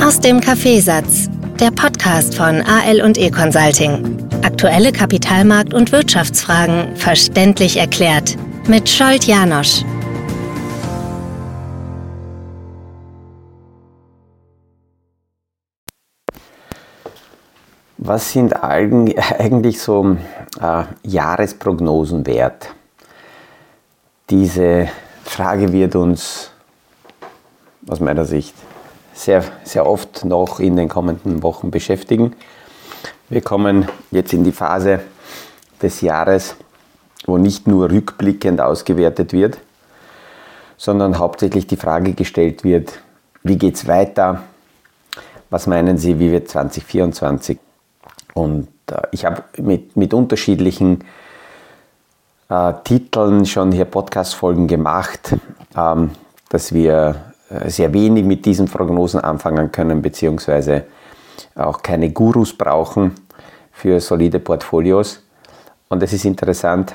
Aus dem Kaffeesatz, der Podcast von AL und E Consulting. Aktuelle Kapitalmarkt- und Wirtschaftsfragen verständlich erklärt mit Scholt Janosch. Was sind eigentlich so äh, Jahresprognosen wert? Diese Frage wird uns aus meiner Sicht sehr, sehr oft noch in den kommenden Wochen beschäftigen. Wir kommen jetzt in die Phase des Jahres, wo nicht nur rückblickend ausgewertet wird, sondern hauptsächlich die Frage gestellt wird, wie geht es weiter? Was meinen Sie, wie wird 2024? Und äh, ich habe mit, mit unterschiedlichen äh, Titeln schon hier Podcast-Folgen gemacht, ähm, dass wir sehr wenig mit diesen Prognosen anfangen können, beziehungsweise auch keine Gurus brauchen für solide Portfolios. Und es ist interessant,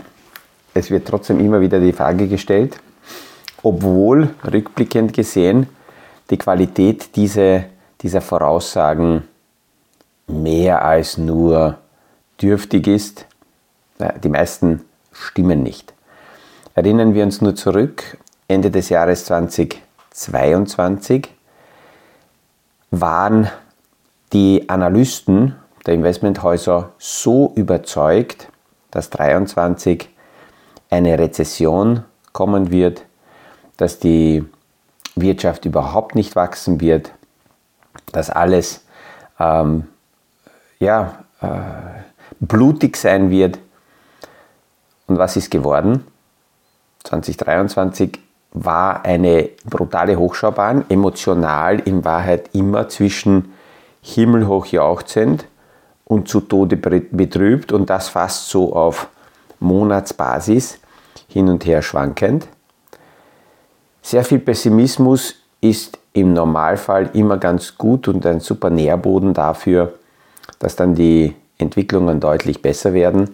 es wird trotzdem immer wieder die Frage gestellt, obwohl rückblickend gesehen die Qualität dieser, dieser Voraussagen mehr als nur dürftig ist. Die meisten stimmen nicht. Erinnern wir uns nur zurück, Ende des Jahres 2022 waren die Analysten der Investmenthäuser so überzeugt, dass 2023 eine Rezession kommen wird, dass die Wirtschaft überhaupt nicht wachsen wird, dass alles ähm, ja, äh, blutig sein wird. Und was ist geworden? 2023 war eine brutale Hochschaubahn, emotional in Wahrheit immer zwischen himmelhoch jauchzend und zu Tode betrübt und das fast so auf Monatsbasis hin und her schwankend. Sehr viel Pessimismus ist im Normalfall immer ganz gut und ein super Nährboden dafür, dass dann die Entwicklungen deutlich besser werden.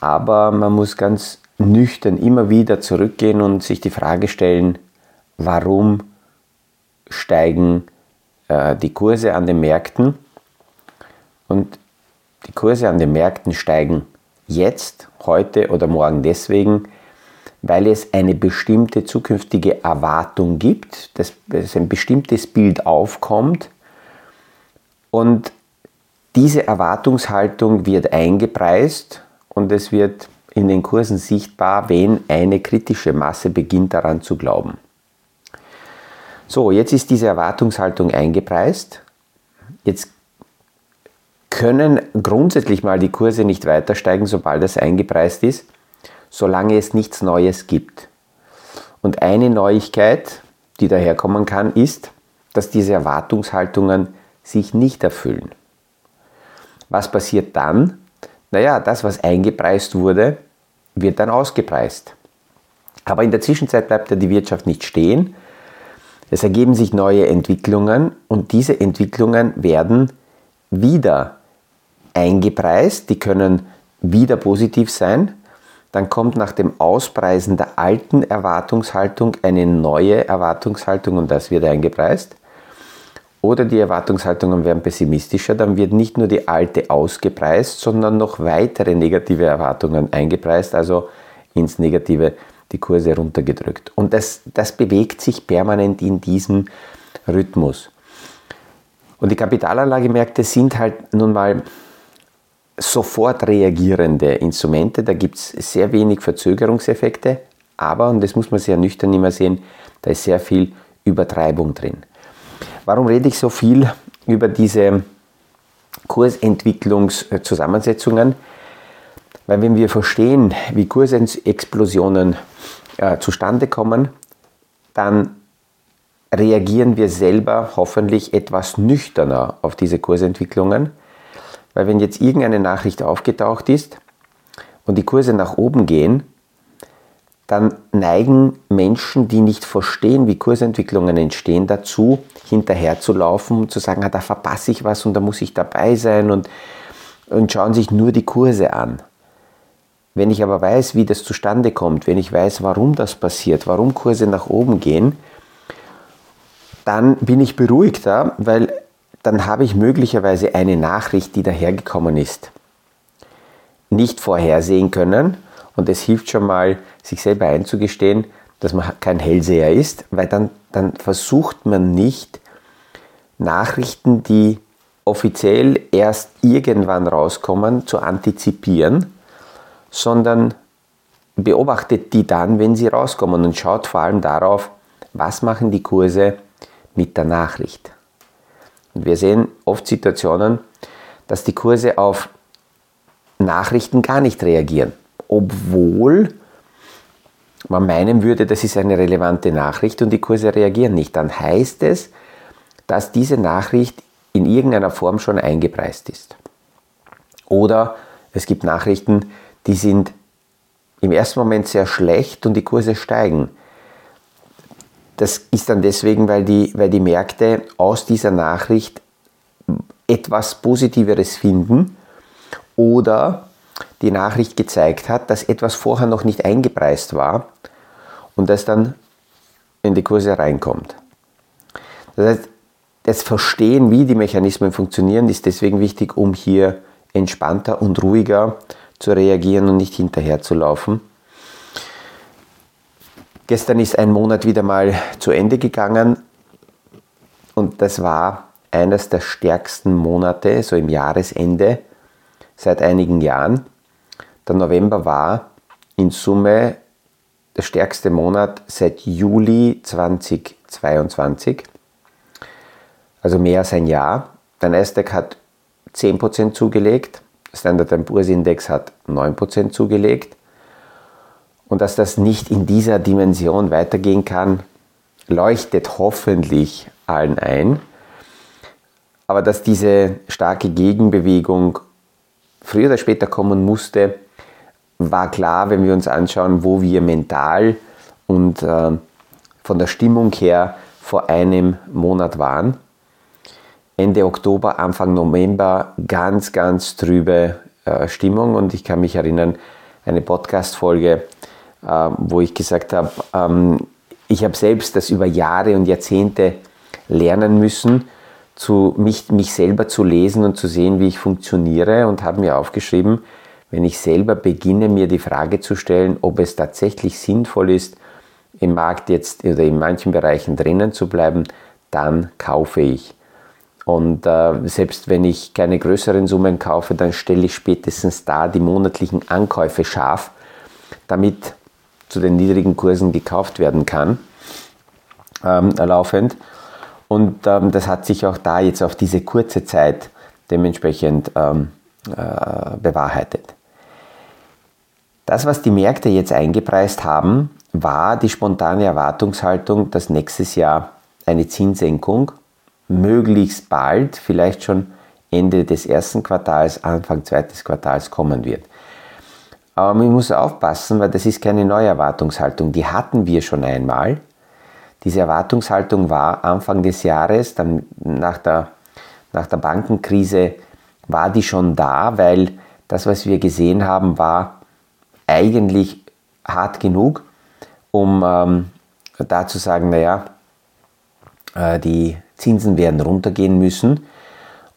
Aber man muss ganz nüchtern immer wieder zurückgehen und sich die Frage stellen, warum steigen äh, die Kurse an den Märkten? Und die Kurse an den Märkten steigen jetzt, heute oder morgen deswegen, weil es eine bestimmte zukünftige Erwartung gibt, dass ein bestimmtes Bild aufkommt und diese Erwartungshaltung wird eingepreist und es wird in den Kursen sichtbar, wenn eine kritische Masse beginnt daran zu glauben. So, jetzt ist diese Erwartungshaltung eingepreist. Jetzt können grundsätzlich mal die Kurse nicht weiter steigen, sobald das eingepreist ist, solange es nichts Neues gibt. Und eine Neuigkeit, die daherkommen kann, ist, dass diese Erwartungshaltungen sich nicht erfüllen. Was passiert dann? Naja, das, was eingepreist wurde, wird dann ausgepreist. Aber in der Zwischenzeit bleibt ja die Wirtschaft nicht stehen. Es ergeben sich neue Entwicklungen und diese Entwicklungen werden wieder eingepreist. Die können wieder positiv sein. Dann kommt nach dem Auspreisen der alten Erwartungshaltung eine neue Erwartungshaltung und das wird eingepreist oder die Erwartungshaltungen werden pessimistischer, dann wird nicht nur die alte ausgepreist, sondern noch weitere negative Erwartungen eingepreist, also ins Negative die Kurse runtergedrückt. Und das, das bewegt sich permanent in diesem Rhythmus. Und die Kapitalanlagemärkte sind halt nun mal sofort reagierende Instrumente. Da gibt es sehr wenig Verzögerungseffekte, aber, und das muss man sehr nüchtern immer sehen, da ist sehr viel Übertreibung drin. Warum rede ich so viel über diese Kursentwicklungszusammensetzungen? Weil wenn wir verstehen, wie Kursexplosionen äh, zustande kommen, dann reagieren wir selber hoffentlich etwas nüchterner auf diese Kursentwicklungen. Weil wenn jetzt irgendeine Nachricht aufgetaucht ist und die Kurse nach oben gehen, dann neigen Menschen, die nicht verstehen, wie Kursentwicklungen entstehen, dazu, hinterherzulaufen und zu sagen, ah, da verpasse ich was und da muss ich dabei sein und, und schauen sich nur die Kurse an. Wenn ich aber weiß, wie das zustande kommt, wenn ich weiß, warum das passiert, warum Kurse nach oben gehen dann bin ich beruhigter, weil dann habe ich möglicherweise eine Nachricht, die dahergekommen ist, nicht vorhersehen können. Und es hilft schon mal, sich selber einzugestehen, dass man kein Hellseher ist, weil dann, dann versucht man nicht, Nachrichten, die offiziell erst irgendwann rauskommen, zu antizipieren, sondern beobachtet die dann, wenn sie rauskommen und schaut vor allem darauf, was machen die Kurse mit der Nachricht. Und wir sehen oft Situationen, dass die Kurse auf Nachrichten gar nicht reagieren, obwohl man meinen würde, das ist eine relevante Nachricht und die Kurse reagieren nicht. Dann heißt es, dass diese Nachricht in irgendeiner Form schon eingepreist ist. Oder es gibt Nachrichten, die sind im ersten Moment sehr schlecht und die Kurse steigen. Das ist dann deswegen, weil die, weil die Märkte aus dieser Nachricht etwas Positiveres finden oder die Nachricht gezeigt hat, dass etwas vorher noch nicht eingepreist war und das dann in die Kurse reinkommt. Das heißt, das Verstehen, wie die Mechanismen funktionieren, ist deswegen wichtig, um hier entspannter und ruhiger zu reagieren und nicht hinterher zu laufen. Gestern ist ein Monat wieder mal zu Ende gegangen und das war eines der stärksten Monate, so im Jahresende, seit einigen Jahren. Der November war in Summe der stärkste Monat seit Juli 2022 also mehr als ein Jahr. Der Nasdaq hat 10% zugelegt, Standard Poor's Index hat 9% zugelegt. Und dass das nicht in dieser Dimension weitergehen kann, leuchtet hoffentlich allen ein. Aber dass diese starke Gegenbewegung früher oder später kommen musste, war klar, wenn wir uns anschauen, wo wir mental und äh, von der Stimmung her vor einem Monat waren. Ende Oktober, Anfang November ganz, ganz trübe äh, Stimmung und ich kann mich erinnern, eine Podcast-Folge, äh, wo ich gesagt habe, ähm, ich habe selbst das über Jahre und Jahrzehnte lernen müssen, zu mich, mich selber zu lesen und zu sehen, wie ich funktioniere und habe mir aufgeschrieben, wenn ich selber beginne, mir die Frage zu stellen, ob es tatsächlich sinnvoll ist, im Markt jetzt oder in manchen Bereichen drinnen zu bleiben, dann kaufe ich. Und äh, selbst wenn ich keine größeren Summen kaufe, dann stelle ich spätestens da die monatlichen Ankäufe scharf, damit zu den niedrigen Kursen gekauft werden kann, ähm, laufend. Und ähm, das hat sich auch da jetzt auf diese kurze Zeit dementsprechend ähm, äh, bewahrheitet. Das, was die Märkte jetzt eingepreist haben, war die spontane Erwartungshaltung, dass nächstes Jahr eine Zinssenkung möglichst bald, vielleicht schon Ende des ersten Quartals, Anfang zweites Quartals kommen wird. Aber man muss aufpassen, weil das ist keine neue Erwartungshaltung. Die hatten wir schon einmal. Diese Erwartungshaltung war Anfang des Jahres, dann nach der, nach der Bankenkrise war die schon da, weil das, was wir gesehen haben, war eigentlich hart genug, um ähm, da zu sagen, naja, äh, die Zinsen werden runtergehen müssen.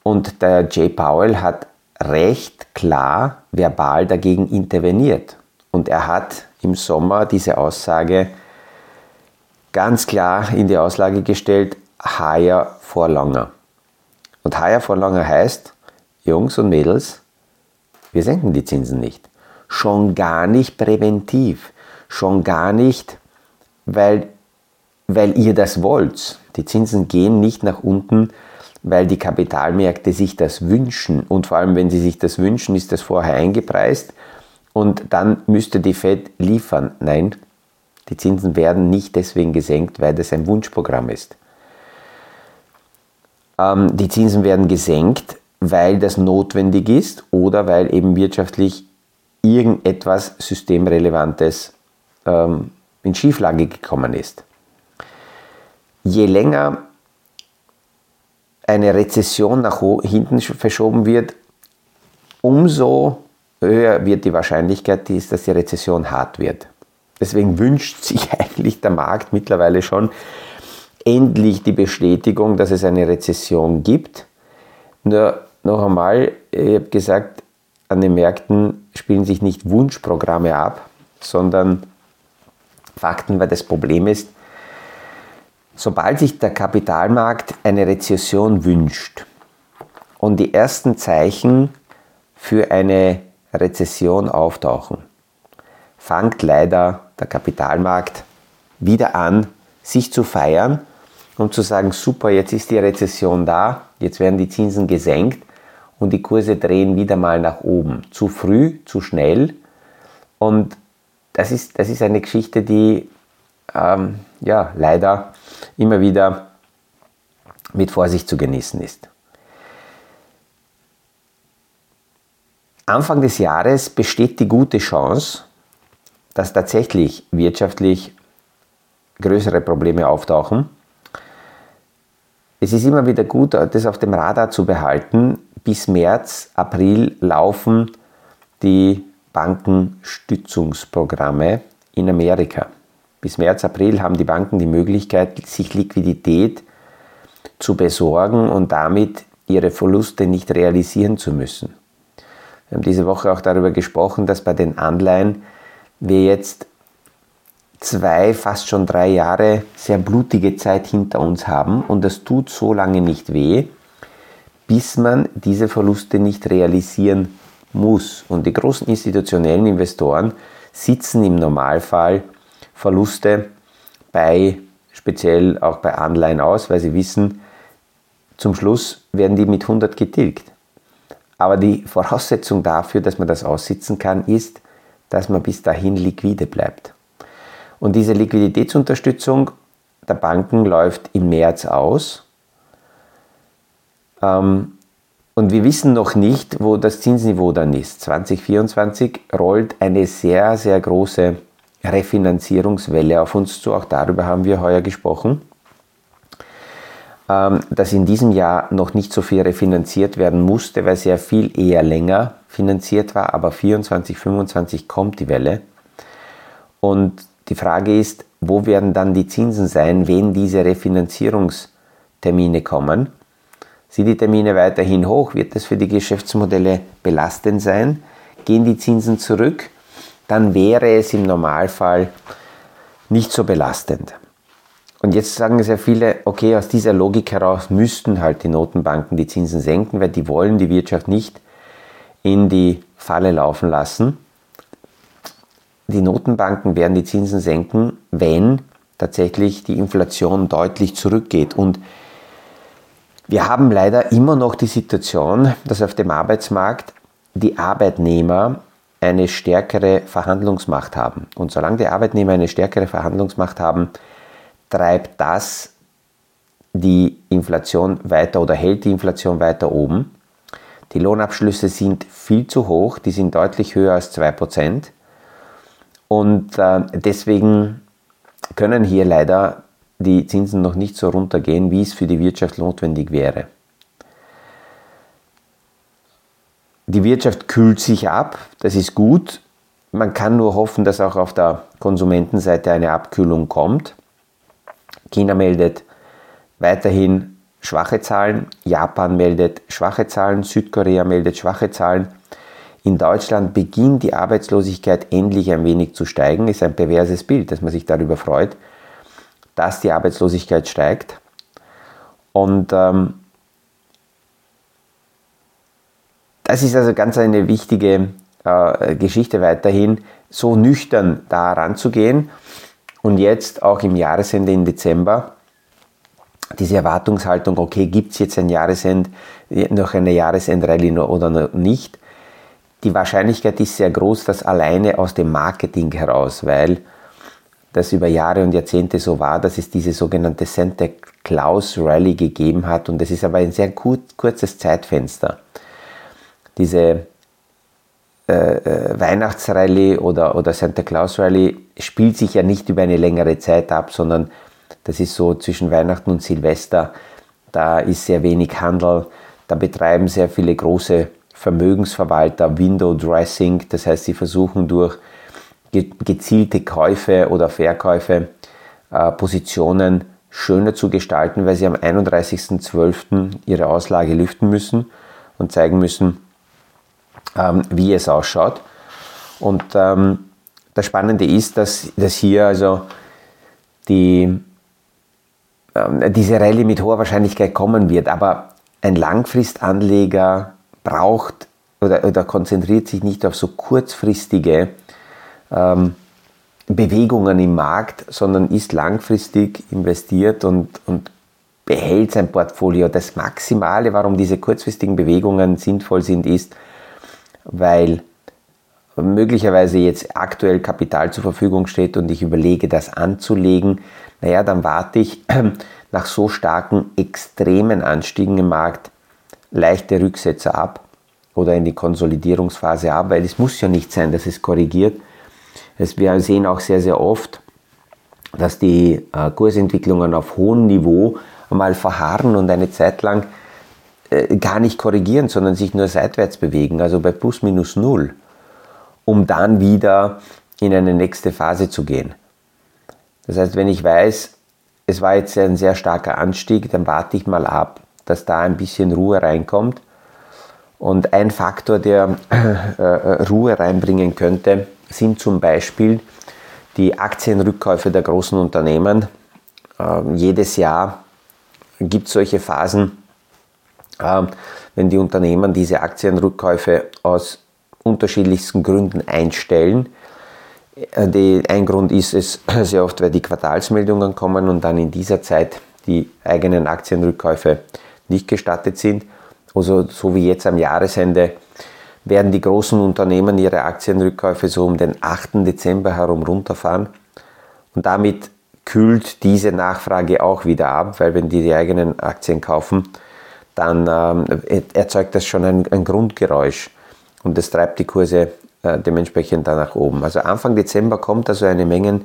Und der Jay Powell hat recht klar verbal dagegen interveniert. Und er hat im Sommer diese Aussage ganz klar in die Auslage gestellt, higher for longer. Und higher for longer heißt, Jungs und Mädels, wir senken die Zinsen nicht. Schon gar nicht präventiv. Schon gar nicht, weil, weil ihr das wollt. Die Zinsen gehen nicht nach unten, weil die Kapitalmärkte sich das wünschen. Und vor allem, wenn sie sich das wünschen, ist das vorher eingepreist und dann müsste die Fed liefern. Nein, die Zinsen werden nicht deswegen gesenkt, weil das ein Wunschprogramm ist. Ähm, die Zinsen werden gesenkt, weil das notwendig ist oder weil eben wirtschaftlich irgendetwas Systemrelevantes ähm, in Schieflage gekommen ist je länger eine Rezession nach hinten verschoben wird, umso höher wird die Wahrscheinlichkeit, dass die Rezession hart wird. Deswegen wünscht sich eigentlich der Markt mittlerweile schon endlich die Bestätigung, dass es eine Rezession gibt. Nur noch einmal, ich habe gesagt, an den Märkten spielen sich nicht Wunschprogramme ab, sondern Fakten, weil das Problem ist, sobald sich der Kapitalmarkt eine Rezession wünscht und die ersten Zeichen für eine Rezession auftauchen, fängt leider der Kapitalmarkt wieder an, sich zu feiern und zu sagen, super, jetzt ist die Rezession da, jetzt werden die Zinsen gesenkt und die Kurse drehen wieder mal nach oben. Zu früh, zu schnell. Und das ist, das ist eine Geschichte, die ähm, ja, leider immer wieder mit Vorsicht zu genießen ist. Anfang des Jahres besteht die gute Chance, dass tatsächlich wirtschaftlich größere Probleme auftauchen. Es ist immer wieder gut, das auf dem Radar zu behalten. Bis März, April laufen die Bankenstützungsprogramme in Amerika. Bis März, April haben die Banken die Möglichkeit, sich Liquidität zu besorgen und damit ihre Verluste nicht realisieren zu müssen. Wir haben diese Woche auch darüber gesprochen, dass bei den Anleihen wir jetzt zwei, fast schon drei Jahre sehr blutige Zeit hinter uns haben und das tut so lange nicht weh, bis man diese Verluste nicht realisieren muss. Und die großen institutionellen Investoren sitzen im Normalfall Verluste bei, speziell auch bei Anleihen aus, weil sie wissen, zum Schluss werden die mit 100 getilgt. Aber die Voraussetzung dafür, dass man das aussitzen kann, ist, dass man bis dahin liquide bleibt. Und diese Liquiditätsunterstützung der Banken läuft im März aus. Ähm, und wir wissen noch nicht, wo das Zinsniveau dann ist. 2024 rollt eine sehr, sehr große Refinanzierungswelle auf uns zu. Auch darüber haben wir heuer gesprochen. Ähm, dass in diesem Jahr noch nicht so viel refinanziert werden musste, weil sehr viel eher länger finanziert war. Aber 24, 25 kommt die Welle. Und die Frage ist, wo werden dann die Zinsen sein, wenn diese Refinanzierungstermine kommen? Sind die Termine weiterhin hoch? Wird das für die Geschäftsmodelle belastend sein? Gehen die Zinsen zurück? Dann wäre es im Normalfall nicht so belastend. Und jetzt sagen sehr viele, okay, aus dieser Logik heraus müssten halt die Notenbanken die Zinsen senken, weil die wollen die Wirtschaft nicht in die Falle laufen lassen. Die Notenbanken werden die Zinsen senken, wenn tatsächlich die Inflation deutlich zurückgeht. Und wir haben leider immer noch die Situation, dass auf dem Arbeitsmarkt die Arbeitnehmer eine stärkere Verhandlungsmacht haben. Und solange die Arbeitnehmer eine stärkere Verhandlungsmacht haben, treibt das die Inflation weiter oder hält die Inflation weiter oben. Die Lohnabschlüsse sind viel zu hoch, die sind deutlich höher als 2%. Und äh, deswegen können hier leider die Zinsen noch nicht so runtergehen, wie es für die Wirtschaft notwendig wäre. Die Wirtschaft kühlt sich ab, das ist gut. Man kann nur hoffen, dass auch auf der Konsumentenseite eine Abkühlung kommt. China meldet weiterhin schwache Zahlen, Japan meldet schwache Zahlen, Südkorea meldet schwache Zahlen. In Deutschland beginnt die Arbeitslosigkeit endlich ein wenig zu steigen. Ist ein perverses Bild, dass man sich darüber freut dass die Arbeitslosigkeit steigt. Und ähm, das ist also ganz eine wichtige äh, Geschichte weiterhin, so nüchtern da ranzugehen und jetzt auch im Jahresende im Dezember diese Erwartungshaltung, okay, gibt es jetzt ein Jahresend, noch eine Jahresendrallye oder nicht? Die Wahrscheinlichkeit ist sehr groß, dass alleine aus dem Marketing heraus, weil das über Jahre und Jahrzehnte so war, dass es diese sogenannte Santa Claus Rally gegeben hat und es ist aber ein sehr kur kurzes Zeitfenster. Diese äh, äh, Weihnachtsrallye oder, oder Santa Claus Rally spielt sich ja nicht über eine längere Zeit ab, sondern das ist so zwischen Weihnachten und Silvester. Da ist sehr wenig Handel, da betreiben sehr viele große Vermögensverwalter Window Dressing, das heißt, sie versuchen durch gezielte Käufe oder Verkäufe äh, Positionen schöner zu gestalten, weil sie am 31.12. ihre Auslage lüften müssen und zeigen müssen, ähm, wie es ausschaut. Und ähm, das Spannende ist, dass, dass hier also die, ähm, diese Rallye mit hoher Wahrscheinlichkeit kommen wird. Aber ein Langfristanleger braucht oder, oder konzentriert sich nicht auf so kurzfristige ähm, Bewegungen im Markt, sondern ist langfristig investiert und, und behält sein Portfolio. Das Maximale, warum diese kurzfristigen Bewegungen sinnvoll sind, ist, weil möglicherweise jetzt aktuell Kapital zur Verfügung steht und ich überlege, das anzulegen, naja, dann warte ich nach so starken, extremen Anstiegen im Markt leichte Rücksätze ab oder in die Konsolidierungsphase ab, weil es muss ja nicht sein, dass es korrigiert. Wir sehen auch sehr, sehr oft, dass die äh, Kursentwicklungen auf hohem Niveau mal verharren und eine Zeit lang äh, gar nicht korrigieren, sondern sich nur seitwärts bewegen, also bei plus minus null, um dann wieder in eine nächste Phase zu gehen. Das heißt, wenn ich weiß, es war jetzt ein sehr starker Anstieg, dann warte ich mal ab, dass da ein bisschen Ruhe reinkommt. Und ein Faktor, der äh, äh Ruhe reinbringen könnte, sind zum Beispiel die Aktienrückkäufe der großen Unternehmen. Ähm, jedes Jahr gibt es solche Phasen, ähm, wenn die Unternehmen diese Aktienrückkäufe aus unterschiedlichsten Gründen einstellen. Äh, die, ein Grund ist es sehr oft, weil die Quartalsmeldungen kommen und dann in dieser Zeit die eigenen Aktienrückkäufe nicht gestattet sind. Also so wie jetzt am Jahresende werden die großen Unternehmen ihre Aktienrückkäufe so um den 8. Dezember herum runterfahren. Und damit kühlt diese Nachfrage auch wieder ab, weil wenn die die eigenen Aktien kaufen, dann ähm, erzeugt das schon ein, ein, Grundgeräusch und das treibt die Kurse äh, dementsprechend dann nach oben. Also Anfang Dezember kommt also eine Menge,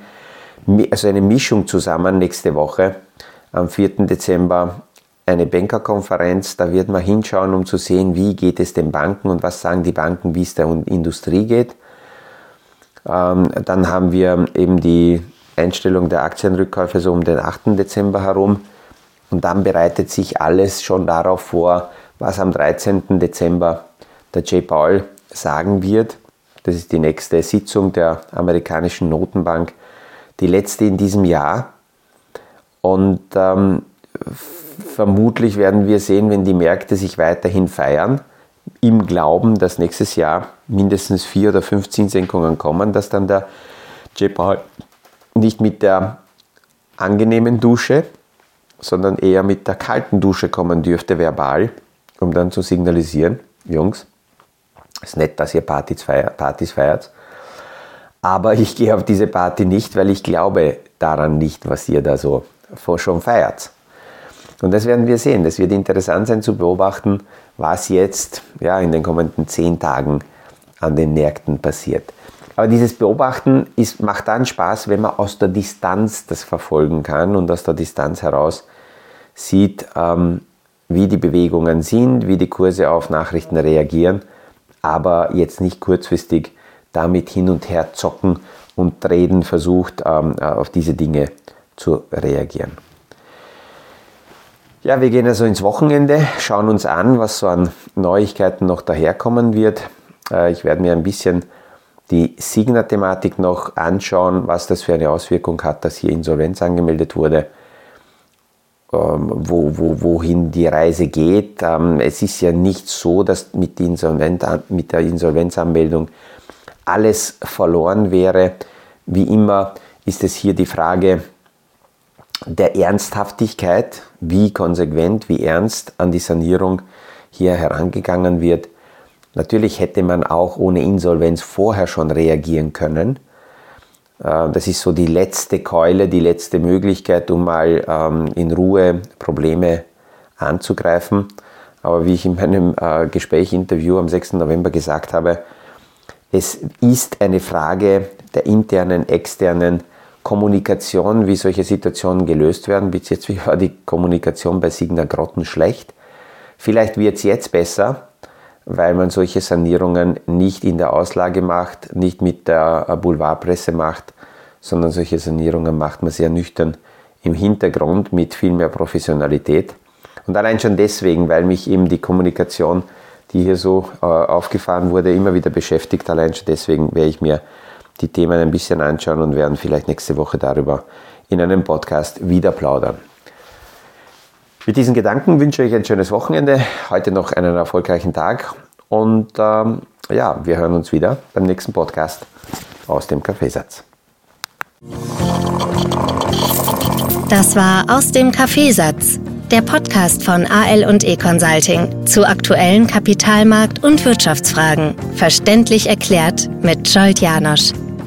also eine Mischung zusammen nächste Woche. Am 4. Dezember eine Bankerkonferenz, da wird man hinschauen, um zu sehen, wie geht es den Banken und was sagen die Banken, wie es der Industrie geht. Ähm, dann haben wir eben die Einstellung der Aktienrückkäufe so um den 8. Dezember herum. Und dann bereitet sich alles schon darauf vor, was am 13. Dezember der J. Paul sagen wird. Das ist die nächste Sitzung der amerikanischen Notenbank, die letzte in diesem Jahr. Und ähm, vermutlich werden wir sehen, wenn die Märkte sich weiterhin feiern, im Glauben, dass nächstes Jahr mindestens vier oder fünf Zinssenkungen kommen, dass dann der J. Paul nicht mit der angenehmen Dusche, sondern eher mit der kalten Dusche kommen dürfte, verbal, um dann zu signalisieren, Jungs, ist nett, dass ihr Partys feiert, Partys feiert, aber ich gehe auf diese Party nicht, weil ich glaube daran nicht, was ihr da so schon feiert. Und das werden wir sehen. Das wird interessant sein zu beobachten, was jetzt ja, in den kommenden zehn Tagen an den Märkten passiert. Aber dieses Beobachten ist, macht dann Spaß, wenn man aus der Distanz das verfolgen kann und aus der Distanz heraus sieht, ähm, wie die Bewegungen sind, wie die Kurse auf Nachrichten reagieren, aber jetzt nicht kurzfristig damit hin und her zocken und reden versucht, ähm, auf diese Dinge zu reagieren. Ja, wir gehen also ins Wochenende, schauen uns an, was so an Neuigkeiten noch daherkommen wird. Äh, ich werde mir ein bisschen die Signa-Thematik noch anschauen, was das für eine Auswirkung hat, dass hier Insolvenz angemeldet wurde, ähm, wo, wo, wohin die Reise geht. Ähm, es ist ja nicht so, dass mit, mit der Insolvenzanmeldung alles verloren wäre. Wie immer ist es hier die Frage der Ernsthaftigkeit, wie konsequent, wie ernst an die Sanierung hier herangegangen wird. Natürlich hätte man auch ohne Insolvenz vorher schon reagieren können. Äh, das ist so die letzte Keule, die letzte Möglichkeit, um mal ähm, in Ruhe Probleme anzugreifen. Aber wie ich in meinem äh, Gespräch, Interview am 6. November gesagt habe, es ist eine Frage der internen, externen Kommunikation, wie solche Situationen gelöst werden. Bis jetzt war die Kommunikation bei Signa Grotten schlecht. Vielleicht wird es jetzt besser, weil man solche Sanierungen nicht in der Auslage macht, nicht mit der Boulevardpresse macht, sondern solche Sanierungen macht man sehr nüchtern im Hintergrund mit viel mehr Professionalität. Und allein schon deswegen, weil mich eben die Kommunikation, die hier so äh, aufgefahren wurde, immer wieder beschäftigt. Allein schon deswegen werde ich mir die Themen ein bisschen anschauen und werden vielleicht nächste Woche darüber in einem Podcast wieder plaudern. Mit diesen Gedanken wünsche ich euch ein schönes Wochenende, heute noch einen erfolgreichen Tag und ähm, ja, wir hören uns wieder beim nächsten Podcast aus dem Kaffeesatz. Das war aus dem Kaffeesatz, der Podcast von AL und E Consulting zu aktuellen Kapitalmarkt- und Wirtschaftsfragen, verständlich erklärt mit Scholt Janosch.